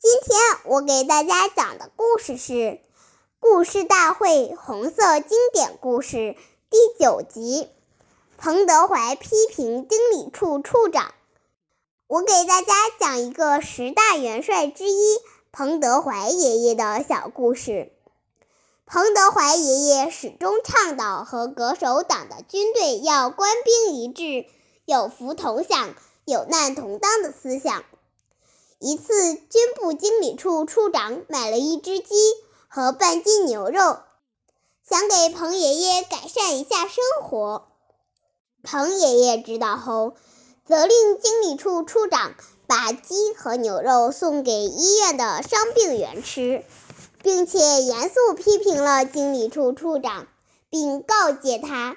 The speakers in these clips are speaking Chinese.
今天我给大家讲的故事是《故事大会红色经典故事》第九集。彭德怀批评经理处处长。我给大家讲一个十大元帅之一彭德怀爷爷的小故事。彭德怀爷爷始终倡导和恪守党的军队要官兵一致、有福同享、有难同当的思想。一次，军部经理处处长买了一只鸡和半斤牛肉，想给彭爷爷改善一下生活。彭爷爷知道后，责令经理处处长把鸡和牛肉送给医院的伤病员吃，并且严肃批评了经理处处长，并告诫他，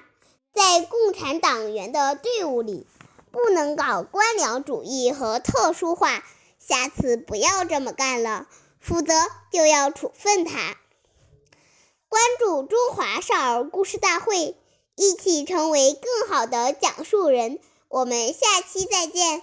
在共产党员的队伍里，不能搞官僚主义和特殊化。下次不要这么干了，否则就要处分他。关注中华少儿故事大会，一起成为更好的讲述人。我们下期再见。